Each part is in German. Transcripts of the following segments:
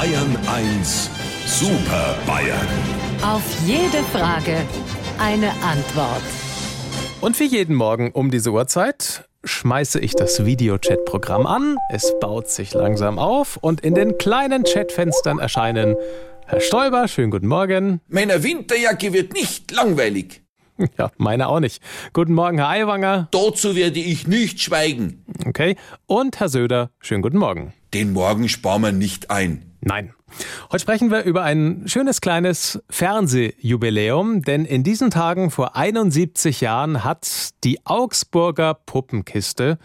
Bayern 1 Super Bayern. Auf jede Frage eine Antwort. Und wie jeden Morgen um diese Uhrzeit schmeiße ich das Videochat-Programm an. Es baut sich langsam auf und in den kleinen Chatfenstern erscheinen Herr Stoiber, schönen guten Morgen. Meiner Winterjacke wird nicht langweilig. Ja, meine auch nicht. Guten Morgen, Herr Aiwanger. Dazu werde ich nicht schweigen. Okay. Und Herr Söder, schönen guten Morgen. Den Morgen sparen wir nicht ein. Nein. Heute sprechen wir über ein schönes kleines Fernsehjubiläum, denn in diesen Tagen vor 71 Jahren hat die Augsburger Puppenkiste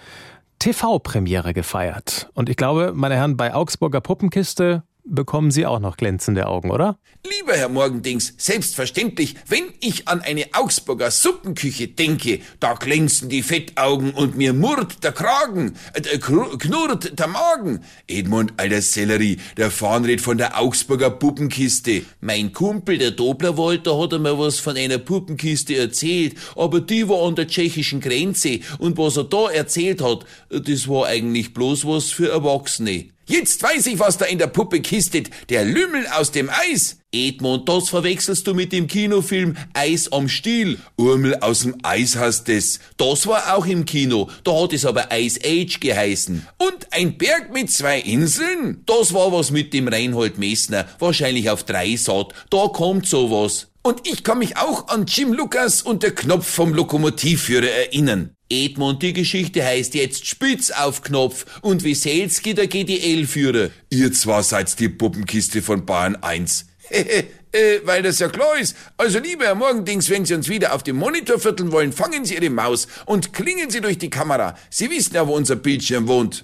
TV-Premiere gefeiert. Und ich glaube, meine Herren, bei Augsburger Puppenkiste bekommen Sie auch noch glänzende Augen, oder? Lieber Herr Morgendings, selbstverständlich, wenn ich an eine Augsburger Suppenküche denke, da glänzen die Fettaugen und mir murrt der Kragen, äh, knurrt der Magen. Edmund, alter Sellerie, der Fahnred von der Augsburger Puppenkiste. Mein Kumpel, der Doblerwald, da hat mir was von einer Puppenkiste erzählt, aber die war an der tschechischen Grenze und was er da erzählt hat, das war eigentlich bloß was für Erwachsene. Jetzt weiß ich, was da in der Puppe kistet. Der Lümmel aus dem Eis. Edmund, das verwechselst du mit dem Kinofilm Eis am Stiel. Urmel aus dem Eis heißt es. Das war auch im Kino. Da hat es aber Ice Age geheißen. Und ein Berg mit zwei Inseln? Das war was mit dem Reinhold Messner. Wahrscheinlich auf drei Saat. Da kommt sowas. Und ich kann mich auch an Jim Lucas und der Knopf vom Lokomotivführer erinnern. Edmund, die Geschichte heißt jetzt Spitz auf Knopf und Wieselski der GDL-Führer. Ihr zwar seid die Puppenkiste von Bayern 1. äh, weil das ja klar ist. Also lieber Herr Morgendings, wenn Sie uns wieder auf dem Monitor vierteln wollen, fangen Sie Ihre Maus und klingen Sie durch die Kamera. Sie wissen ja, wo unser Bildschirm wohnt.